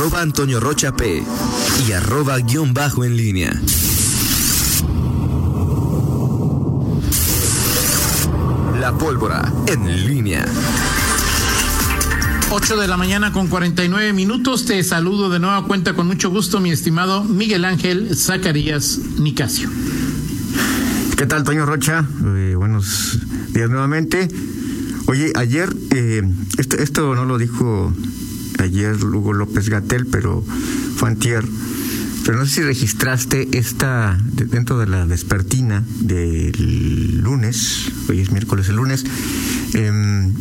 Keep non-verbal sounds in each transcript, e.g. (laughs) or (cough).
arroba Antonio Rocha P y arroba guion bajo en línea. La pólvora en línea. 8 de la mañana con 49 minutos. Te saludo de nueva cuenta con mucho gusto, mi estimado Miguel Ángel Zacarías Nicasio. ¿Qué tal, Toño Rocha? Eh, buenos días nuevamente. Oye, ayer, eh, esto, esto no lo dijo ayer Hugo López Gatel, pero fue antier. Pero no sé si registraste esta, dentro de la despertina del lunes, hoy es miércoles el lunes, eh,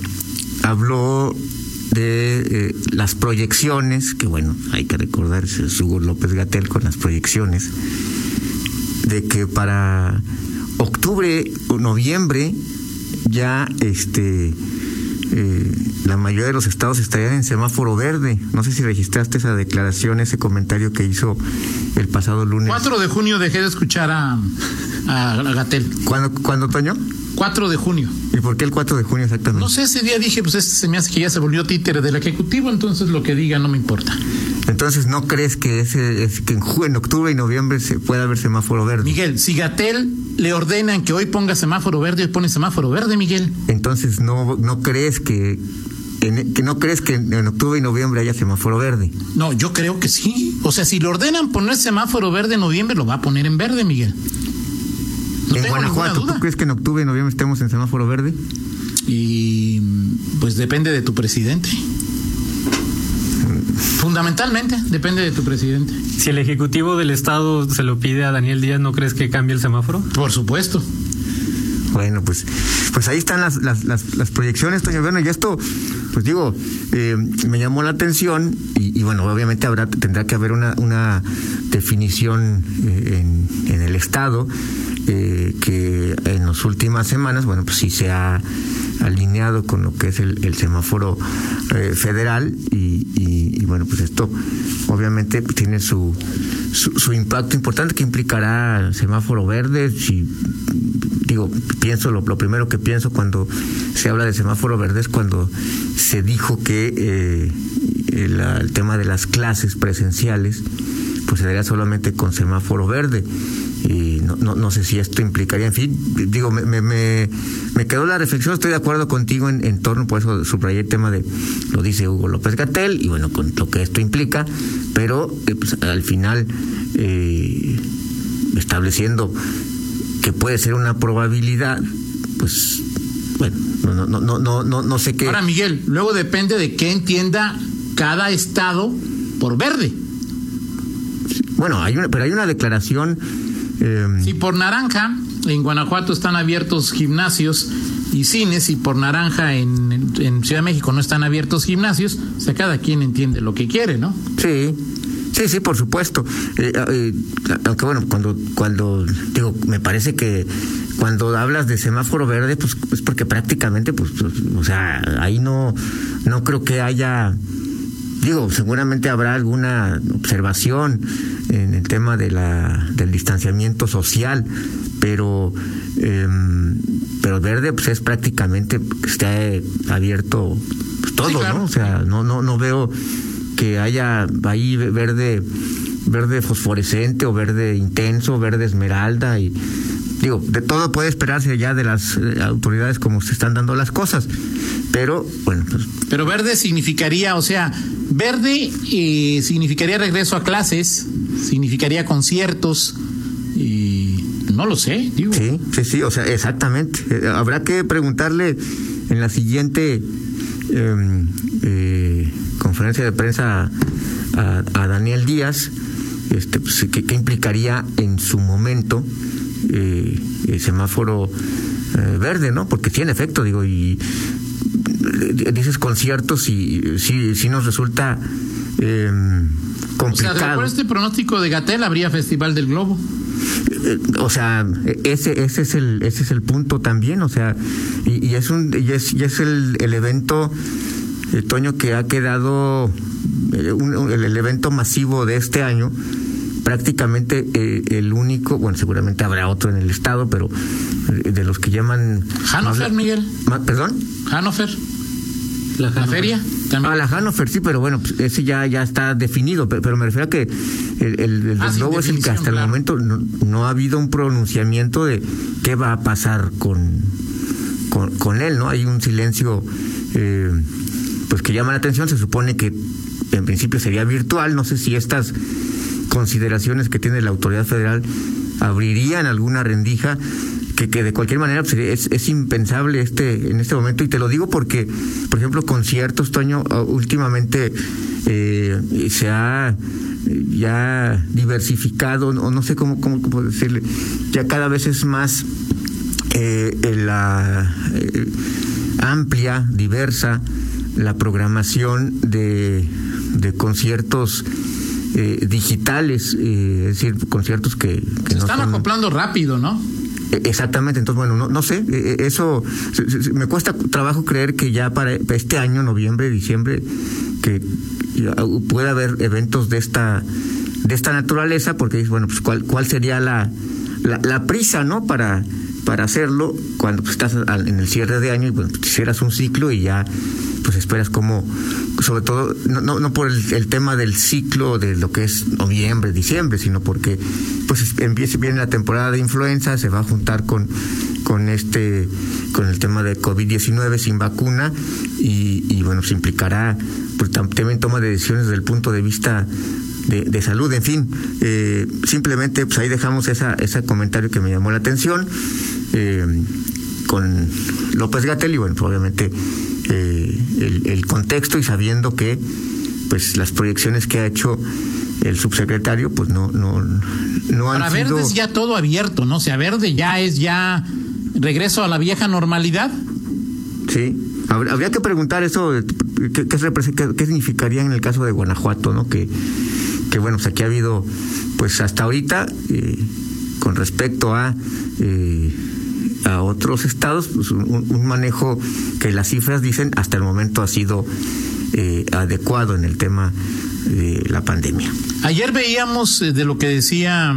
habló de eh, las proyecciones, que bueno, hay que recordar, es Hugo López Gatel con las proyecciones, de que para octubre o noviembre ya este eh, la mayoría de los estados estarían en semáforo verde. No sé si registraste esa declaración, ese comentario que hizo el pasado lunes. 4 de junio dejé de escuchar a, a, Gatel. ¿Cuándo, ¿Cuándo, Toño? 4 de junio. ¿Y por qué el 4 de junio exactamente? No sé, ese día dije, pues este se me hace que ya se volvió títere del Ejecutivo, entonces lo que diga no me importa. Entonces, ¿no crees que ese es que en, en octubre y noviembre se pueda haber semáforo verde? Miguel, si Gatel le ordenan que hoy ponga semáforo verde, hoy pone semáforo verde, Miguel. Entonces, ¿no, no crees que en, que no crees que en, octubre y noviembre haya semáforo verde. No, yo creo que sí. O sea, si le ordenan poner semáforo verde en noviembre, lo va a poner en verde, Miguel. No en Guanajuato, ¿tú crees que en octubre y noviembre estemos en semáforo verde? Y pues depende de tu presidente. Fundamentalmente depende de tu presidente. Si el Ejecutivo del Estado se lo pide a Daniel Díaz, ¿no crees que cambie el semáforo? Por supuesto. Bueno, pues, pues ahí están las, las, las, proyecciones, Toño. Bueno, y esto, pues digo, eh, me llamó la atención y, bueno, obviamente habrá tendrá que haber una, una definición eh, en, en, el Estado eh, que en las últimas semanas, bueno, pues sí se ha alineado con lo que es el, semáforo federal y, y, bueno, pues esto obviamente tiene su, su, su impacto importante que implicará el semáforo verde, si digo, pienso, lo, primero que pienso cuando se habla de semáforo verde es cuando se dijo que eh, el, tema de las clases presenciales pues se daría solamente con semáforo verde. Y no, no, no sé si esto implicaría, en fin, digo, me, me, me, quedó la reflexión, estoy de acuerdo contigo en, en torno, por eso subrayé el tema de, lo dice Hugo López Gatel, y bueno, con lo que esto implica, pero eh, pues, al final, eh, estableciendo que puede ser una probabilidad, pues bueno, no, no, no, no, no, no sé qué. Ahora, Miguel, luego depende de qué entienda cada estado por verde. Bueno, hay una, pero hay una declaración. Eh... Si por naranja, en Guanajuato están abiertos gimnasios y cines, y por naranja en, en Ciudad de México no están abiertos gimnasios, o sea, cada quien entiende lo que quiere, ¿no? Sí. Sí, sí, por supuesto. Eh, eh, aunque bueno, cuando, cuando digo, me parece que cuando hablas de semáforo verde, pues es porque prácticamente, pues, pues, o sea, ahí no, no creo que haya, digo, seguramente habrá alguna observación en el tema de la, del distanciamiento social, pero, eh, pero verde, pues es prácticamente que esté abierto pues, todo, ¿no? O sea, no, no, no veo que haya ahí verde verde fosforescente o verde intenso, verde esmeralda y digo, de todo puede esperarse ya de las eh, autoridades como se están dando las cosas. Pero bueno, pues pero verde significaría, o sea, verde eh, significaría regreso a clases, significaría conciertos y no lo sé, digo. Sí, sí, sí, o sea, exactamente. Eh, habrá que preguntarle en la siguiente em, eh, conferencia de prensa a, Daniel Díaz, este, pues, ¿qué, implicaría en su momento eh, el semáforo eh, verde, ¿no? Porque tiene efecto, digo, y eh, dices conciertos y sí, sí nos resulta eh, complicado. O sea, por este pronóstico de Gatel habría Festival del Globo. O sea, ese, ese es el, ese es el punto también, o sea, y, y es un, y es, y es el, el evento el Toño, que ha quedado eh, el evento masivo de este año, prácticamente eh, el único, bueno, seguramente habrá otro en el estado, pero eh, de los que llaman... Hannover, Miguel. ¿Perdón? Hannover. La La feria también. Ah, la Hannover, sí, pero bueno, pues, ese ya, ya está definido. Pero, pero me refiero a que el, el, el Ah, sí, es el que hasta claro. el momento no, no ha habido un pronunciamiento de qué va a pasar con, con, con él, ¿no? Hay un silencio eh, pues que llama la atención. Se supone que en principio sería virtual. No sé si estas consideraciones que tiene la autoridad federal abrirían alguna rendija que, que de cualquier manera pues, es, es impensable este en este momento y te lo digo porque por ejemplo conciertos Toño ah, últimamente eh, se ha ya diversificado o no sé cómo, cómo, cómo decirle ya cada vez es más eh, eh, la eh, amplia diversa la programación de, de conciertos eh, digitales, eh, es decir, conciertos que, que Se no están son- acoplando rápido, ¿no? Exactamente, entonces bueno, no, no sé, eh, eh, eso me cuesta trabajo creer que ya para este año, noviembre, diciembre, que pueda haber eventos de esta de esta naturaleza, porque bueno, pues cuál, cuál sería la, la, prisa, ¿no? Para, para hacerlo cuando pues, estás en el cierre de año y bueno, pues, hicieras un ciclo y ya pues esperas como, sobre todo, no, no, no por el, tema del ciclo de lo que es noviembre, diciembre, sino porque pues es- empieza viene la temporada de influenza, se va a juntar con, con este, con el tema de COVID-19 sin vacuna y, y bueno, se implicará pues tam- también toma de decisiones desde el punto de vista de, de salud, en fin, eh, simplemente pues ahí dejamos esa, ese comentario que me llamó la atención eh, con López Gatel y bueno, pues, obviamente el, el contexto y sabiendo que pues las proyecciones que ha hecho el subsecretario pues no no no han Para sido Verde es ya todo abierto, ¿no? O sea, Verde ya es ya regreso a la vieja normalidad. Sí, Habr- habría que preguntar eso, eh, ¿qué, qué, represe- qué- qué significaría en el caso de Guanajuato, ¿no? Que, que bueno, pues aquí ha habido, pues hasta ahorita, eh, con respecto a, eh, a otros estados, pues un, un manejo que las cifras dicen hasta el momento ha sido eh, adecuado en el tema de la pandemia. Ayer veíamos eh, de lo que decía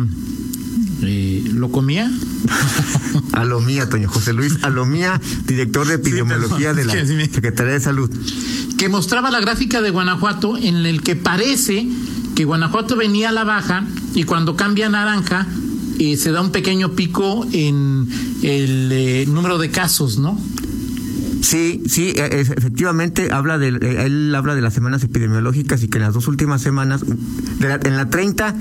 eh, lo comía. (laughs) A lo mía, Toño José Luis, a lo mía, director de epidemiología de la Secretaría de Salud. que mostraba la gráfica de Guanajuato en el que parece que Guanajuato venía a la baja y cuando cambia a naranja eh, se da un pequeño pico en el eh, número de casos, ¿no? Sí, sí, e- efectivamente habla de, eh, él habla de las semanas epidemiológicas y que en las dos últimas semanas, de la- en la 30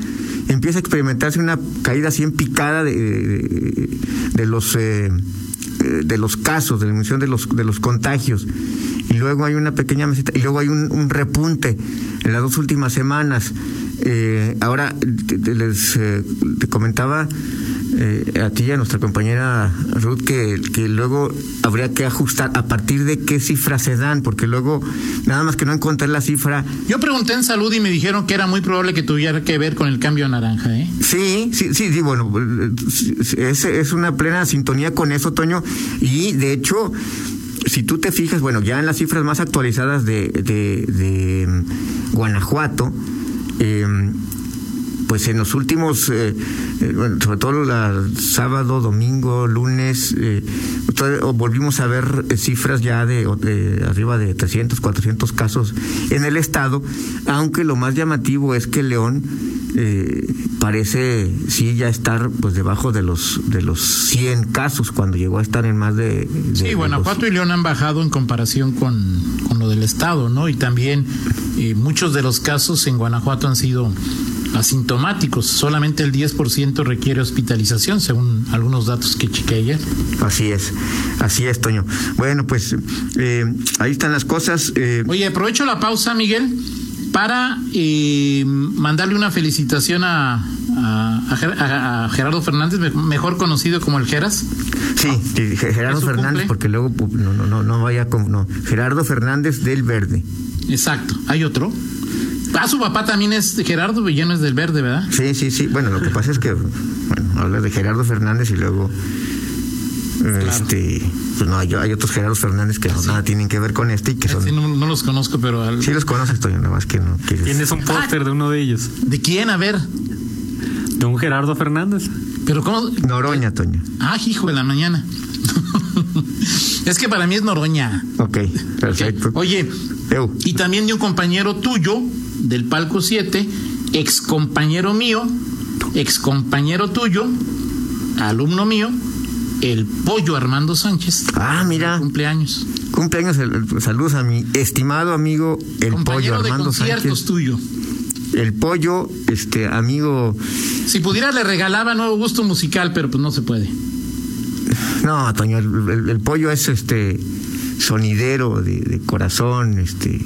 empieza a experimentarse una caída así en picada de, de, los eh, de los casos, de la disminución de los de los contagios y luego hay una pequeña meseta y luego hay un, un repunte en las dos últimas semanas. Eh, ahora te, te les eh, te comentaba eh, a ti y a nuestra compañera Ruth que, que luego habría que ajustar a partir de qué cifras se dan, porque luego nada más que no encontré la cifra. Yo pregunté en salud y me dijeron que era muy probable que tuviera que ver con el cambio a naranja, ¿eh? Sí, sí, sí, sí, bueno, eh, es, es una plena sintonía con eso, Toño, y de hecho, si tú te fijas, bueno, ya en las cifras más actualizadas de, de, de mm, Guanajuato, eh, pues en los últimos, eh, eh, sobre todo la, sábado, domingo, lunes, eh, volvimos a ver cifras ya de arriba de 300, 400 casos en el estado, aunque lo más llamativo es que León eh, parece sí ya estar pues debajo de los de los 100 casos cuando llegó a estar en más de, de- Sí, de Guanajuato los- y León han bajado en comparación con, con lo del Estado, ¿no? Y también eh, muchos de los casos en Guanajuato han sido asintomáticos. Solamente el 10% requiere hospitalización, según algunos datos que chequé ayer. Así es, así es, Toño. Bueno, pues eh, ahí están las cosas. eh, Oye, aprovecho la pausa, Miguel, para eh, mandarle una felicitación a, a- a Ger- a- a Gerardo Fernández, me- mejor conocido como el Geras. sí, sí, Gerardo ¿Es su Fernández, cumple? porque luego no, no, no, no vaya con no. Gerardo Fernández del Verde. Exacto. ¿Hay otro? Ah, su papá también es Gerardo Villano, es del Verde, ¿verdad? Sí, sí, sí. Bueno, lo que pasa es que, bueno, habla de Gerardo Fernández y luego, este, pues no, hay, hay otros Gerardos Fernández que no, nada tienen que ver con este y que son. Sí, no, no los conozco, pero... al- Sí los conoces, Toño, nada más que no quieres. Tienes un póster de uno de ellos, ¿De quién? A ver. de un Gerardo Fernández. Pero ¿cómo? Noroña, Toño. Ah, hijo de la mañana. (laughs) Es que para mí es Noroña. Ok, perfecto. Oye, Eu. y también de un compañero tuyo del Palco 7, ex compañero mío, ex compañero tuyo, alumno mío, el Pollo Armando Sánchez. Ah, mira. Cumpleaños. Cumpleaños, saludos a mi estimado amigo el pollo de Armando conciertos Sánchez. tuyo. El pollo, este amigo. Si pudiera le regalaba nuevo gusto musical, pero pues no se puede. No, Toño, el, el- el pollo es este sonidero de, de corazón, este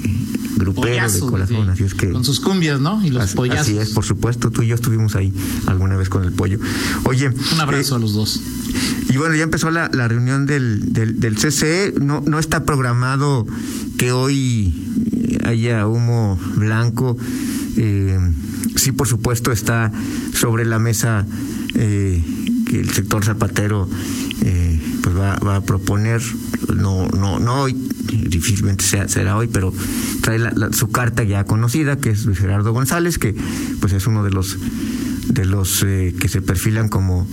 grupero Pollazo, de corazón, sí. así es que. Con sus cumbias, ¿no? Y los así, pollazos. así es, por supuesto, tú y yo estuvimos ahí alguna vez con el pollo. Oye, Un abrazo eh, a los dos. Y bueno, ya empezó la, la reunión del, del, del CCE. No, no está programado que hoy haya humo blanco. Eh, sí, por supuesto, está sobre la mesa eh, que el sector zapatero eh, pues va, va a proponer. No, no, no hoy, difícilmente sea- será hoy, pero trae la- la- su carta ya conocida, que es Luis Gerardo González, que pues es uno de los de los eh, que se perfilan como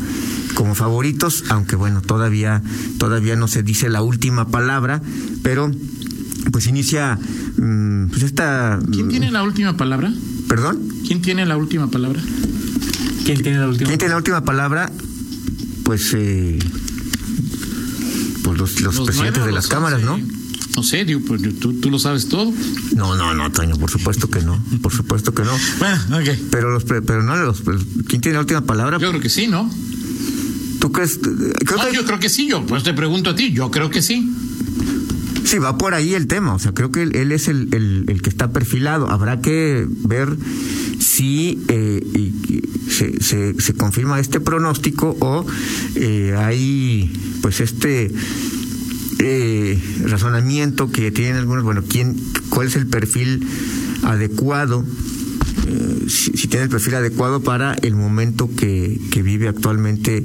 como favoritos, aunque bueno, todavía todavía no se dice la última palabra, pero pues inicia mm, pues esta ¿Quién tiene la última palabra? perdón, ¿Quién tiene la última palabra? ¿Quién tiene la última? ¿quién tiene la última palabra? Pues eh, pues los, los Los presidentes nueve de las cámaras, ¿no? No sé, digo, pues tú, tú lo sabes todo. No, no, no, Toño, por supuesto que no, por supuesto que no. Bueno, ok. Pero los pero no los ¿quién tiene la última palabra? Yo creo que sí, ¿no? ¿Tú crees? Creo No, que- yo creo que sí, yo pues te pregunto a ti, yo creo que sí. Sí, va por ahí el tema. O sea, creo que él, él es el, el- el que está perfilado. Habrá que ver si eh, y se, se- se confirma este pronóstico o eh, hay pues este eh, razonamiento que tienen algunos. Bueno, quién, cuál es el perfil adecuado eh, si, tiene el perfil adecuado para el momento que, que vive actualmente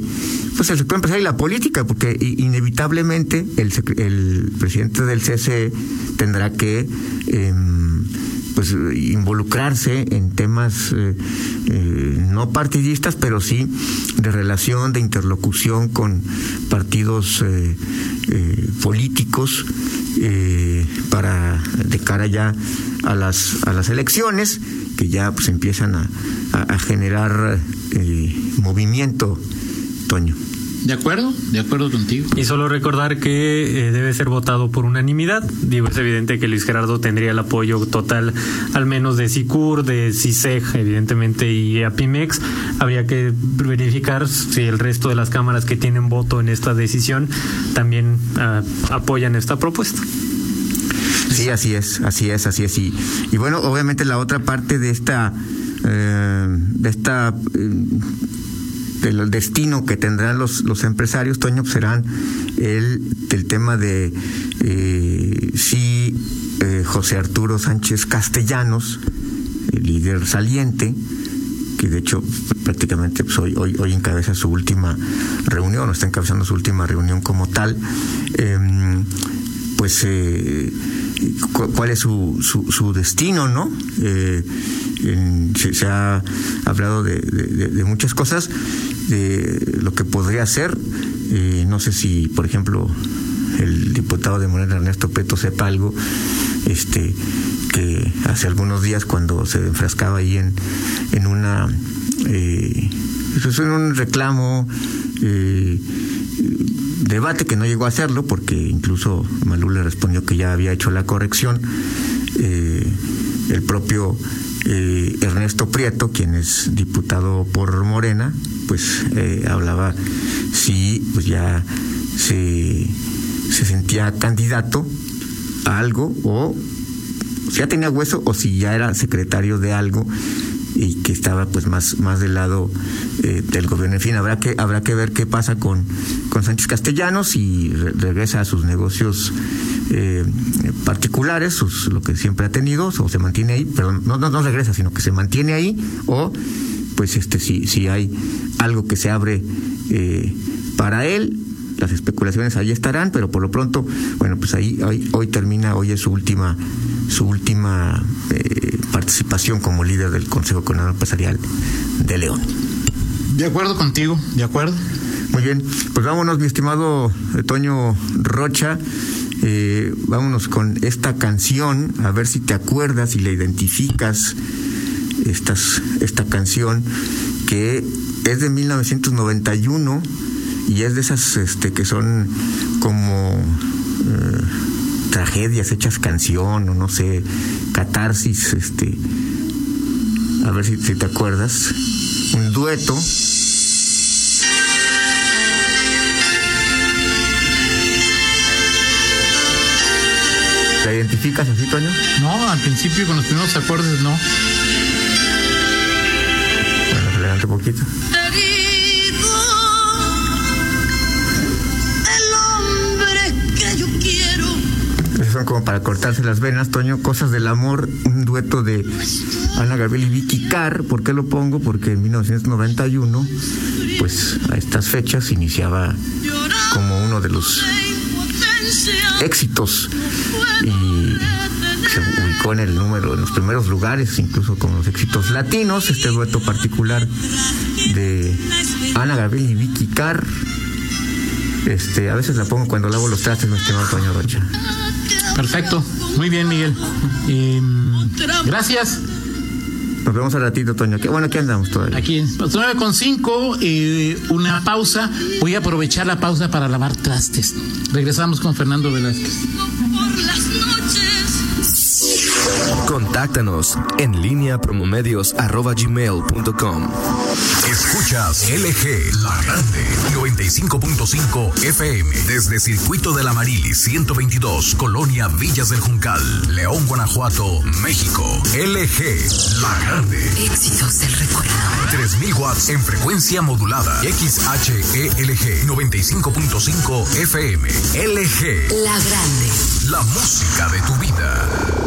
pues el sector empresarial y la política, porque inevitablemente el, el presidente del CCE tendrá que em, pues involucrarse en temas eh, eh, no partidistas, pero sí de relación, de interlocución con partidos eh, eh, políticos para de cara ya a las a las elecciones que ya pues empiezan a, a- a generar movimiento, Toño. ¿De acuerdo? De acuerdo contigo. Y solo recordar que eh, debe ser votado por unanimidad. Digo, es evidente que Luis Gerardo tendría el apoyo total, al menos de SICUR, de CISEG, evidentemente, y APIMEX. Habría que verificar si el resto de las cámaras que tienen voto en esta decisión también ah, apoyan esta propuesta. Sí, así es, así es, así es. Y, y bueno, obviamente la otra parte de esta, eh, de esta, eh, del destino que tendrán los, los empresarios, Toño, serán el, el tema de eh, si eh, José Arturo Sánchez Castellanos, el líder saliente, que de hecho prácticamente pues, hoy, hoy, hoy encabeza su última reunión, o está encabezando su última reunión como tal, em, pues eh, cu- cuál es su, su, su destino, ¿no? Eh, en- se, ha hablado de muchas cosas, de lo que podría ser, eh, no sé si, por ejemplo, el diputado de Morena, Ernesto Preto, sepa algo, este, que hace algunos días cuando se enfrascaba ahí en, en una, eh, pues, en un reclamo, eh, debate que no llegó a hacerlo porque incluso Malú le respondió que ya había hecho la corrección. Eh, el propio eh, Ernesto Prieto, quien es diputado por Morena, pues eh, hablaba si pues ya se, se sentía candidato a algo o si ya tenía hueso o si ya era secretario de algo y que estaba pues más más del lado eh, del gobierno. En fin habrá que habrá que ver qué pasa con con Sánchez Castellanos y re- regresa a sus negocios eh, particulares sus, lo que siempre ha tenido o se mantiene ahí perdón no, no no regresa sino que se mantiene ahí o pues este si si hay algo que se abre eh, para él las especulaciones ahí estarán, pero por lo pronto, bueno, pues ahí hoy, hoy termina, hoy es su última, su última eh, participación como líder del Consejo Coordinador Empresarial de León. De acuerdo contigo, de acuerdo. Muy bien, pues vámonos, mi estimado eh, Toño Rocha. Eh, vámonos con esta canción, a ver si te acuerdas y la identificas. Estas, esta canción que es de 1991 y es de esas este, que son como eh, tragedias hechas canción o no sé, catarsis, este, a ver si, si te acuerdas, un dueto. ¿La identificas así, Toño? No, al principio con los primeros acordes no. Bueno, adelante un poquito. Para cortarse las venas, Toño. Cosas del amor, un dueto de Ana Gabriel y Vicky Carr. ¿Por qué lo pongo? Porque en 1991, pues a estas fechas iniciaba como uno de los éxitos y se ubicó en el número, en los primeros lugares, incluso con los éxitos latinos, este dueto particular de Ana Gabriel y Vicky Carr. Este, a veces la pongo cuando lavo los trastes, mi estimado Toño Rocha. Perfecto. Muy bien, Miguel. Eh, gracias. Nos vemos al ratito, Toño. ¿Qué, bueno, aquí andamos todavía. Aquí, pues, 9 con 5, eh, una pausa. Voy a aprovechar la pausa para lavar trastes. Regresamos con Fernando Velázquez. Por las noches. Contáctanos en línea promomedios arroba gmail.com. Escuchas LG, la grande, 95.5 FM, desde Circuito de la Marili 122, Colonia Villas del Juncal, León, Guanajuato, México. LG, la grande, Éxitos del recuerdo. 3000 watts en frecuencia modulada, XHELG 95.5 FM. LG, La grande. la música de tu vida.